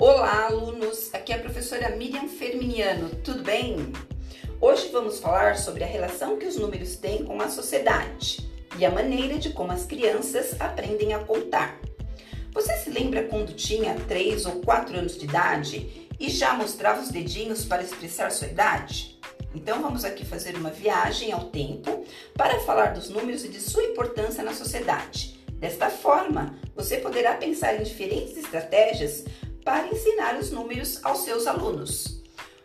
Olá, alunos! Aqui é a professora Miriam Ferminiano, tudo bem? Hoje vamos falar sobre a relação que os números têm com a sociedade e a maneira de como as crianças aprendem a contar. Você se lembra quando tinha 3 ou 4 anos de idade e já mostrava os dedinhos para expressar sua idade? Então vamos aqui fazer uma viagem ao tempo para falar dos números e de sua importância na sociedade. Desta forma, você poderá pensar em diferentes estratégias para ensinar os números aos seus alunos.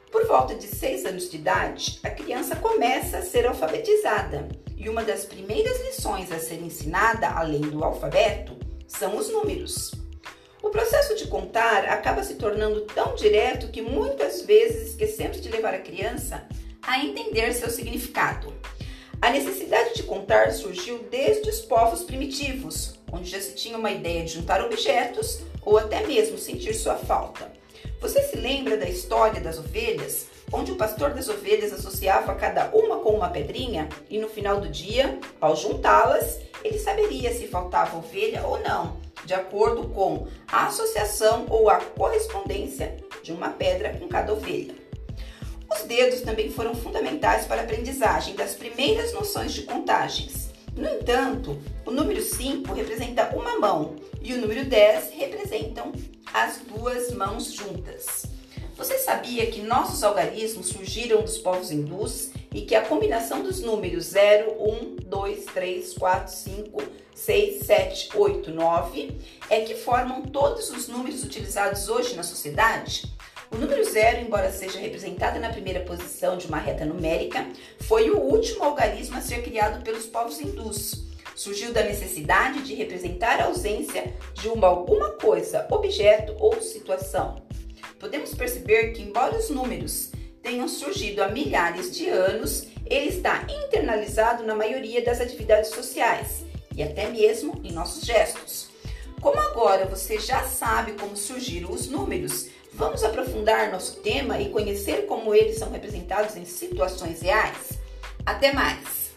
Por volta de 6 anos de idade, a criança começa a ser alfabetizada e uma das primeiras lições a ser ensinada, além do alfabeto, são os números. O processo de contar acaba se tornando tão direto que muitas vezes esquecemos de levar a criança a entender seu significado. A necessidade de contar surgiu desde os povos primitivos, onde já se tinha uma ideia de juntar objetos ou até mesmo sentir sua falta. Você se lembra da história das ovelhas, onde o pastor das ovelhas associava cada uma com uma pedrinha e no final do dia, ao juntá-las, ele saberia se faltava ovelha ou não, de acordo com a associação ou a correspondência de uma pedra com cada ovelha. Os dedos também foram fundamentais para a aprendizagem das primeiras noções de contagens. No entanto, o número 5 representa uma mão e o número 10 representam as duas mãos juntas. Você sabia que nossos algarismos surgiram dos povos hindus e que a combinação dos números 0, 1, 2, 3, 4, 5, 6, 7, 8, 9 é que formam todos os números utilizados hoje na sociedade? O número zero, embora seja representado na primeira posição de uma reta numérica, foi o último algarismo a ser criado pelos povos hindus. Surgiu da necessidade de representar a ausência de uma alguma coisa, objeto ou situação. Podemos perceber que, embora os números tenham surgido há milhares de anos, ele está internalizado na maioria das atividades sociais e até mesmo em nossos gestos. Como agora você já sabe como surgiram os números, Vamos aprofundar nosso tema e conhecer como eles são representados em situações reais? Até mais!